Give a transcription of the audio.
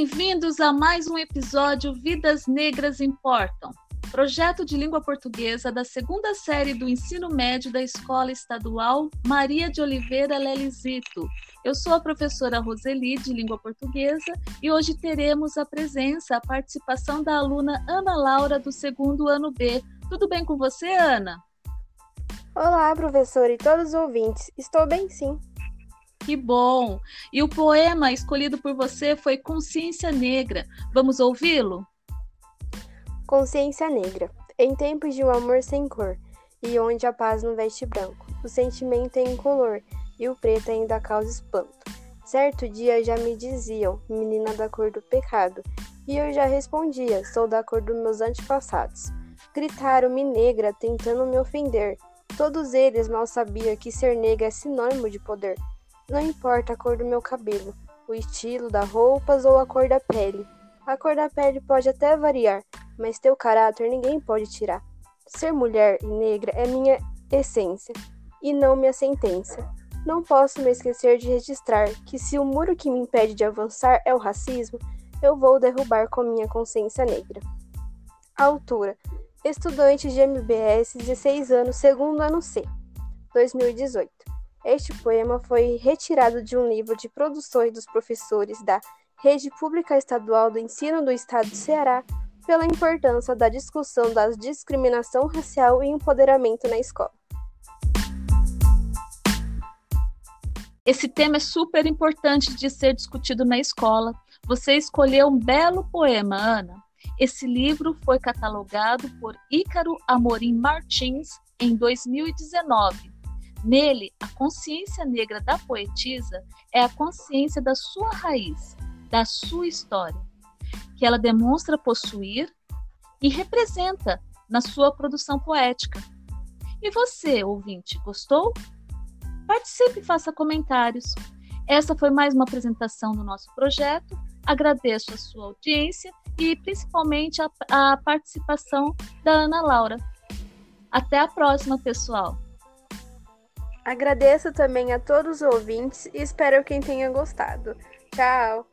Bem-vindos a mais um episódio Vidas Negras Importam, projeto de língua portuguesa da segunda série do ensino médio da Escola Estadual Maria de Oliveira Lelizito. Eu sou a professora Roseli, de língua portuguesa, e hoje teremos a presença, a participação da aluna Ana Laura, do segundo ano B. Tudo bem com você, Ana? Olá, professora e todos os ouvintes. Estou bem, sim. Que bom! E o poema escolhido por você foi Consciência Negra. Vamos ouvi-lo? Consciência Negra. Em tempos de um amor sem cor, e onde a paz não veste branco, o sentimento é incolor, e o preto ainda causa espanto. Certo dia já me diziam, menina da cor do pecado, e eu já respondia, sou da cor dos meus antepassados. Gritaram-me negra, tentando me ofender. Todos eles mal sabiam que ser negra é sinônimo de poder. Não importa a cor do meu cabelo, o estilo das roupas ou a cor da pele. A cor da pele pode até variar, mas teu caráter ninguém pode tirar. Ser mulher e negra é minha essência e não minha sentença. Não posso me esquecer de registrar que se o muro que me impede de avançar é o racismo, eu vou derrubar com minha consciência negra. Altura. Estudante de MBS, 16 anos, segundo ano C, 2018. Este poema foi retirado de um livro de produções dos professores da Rede Pública Estadual do Ensino do Estado do Ceará pela importância da discussão da discriminação racial e empoderamento na escola. Esse tema é super importante de ser discutido na escola. Você escolheu um belo poema, Ana. Esse livro foi catalogado por Ícaro Amorim Martins em 2019 Nele, a consciência negra da poetisa é a consciência da sua raiz, da sua história, que ela demonstra possuir e representa na sua produção poética. E você, ouvinte, gostou? Participe e faça comentários. Essa foi mais uma apresentação do nosso projeto. Agradeço a sua audiência e principalmente a, a participação da Ana Laura. Até a próxima, pessoal! Agradeço também a todos os ouvintes e espero que tenha gostado. Tchau!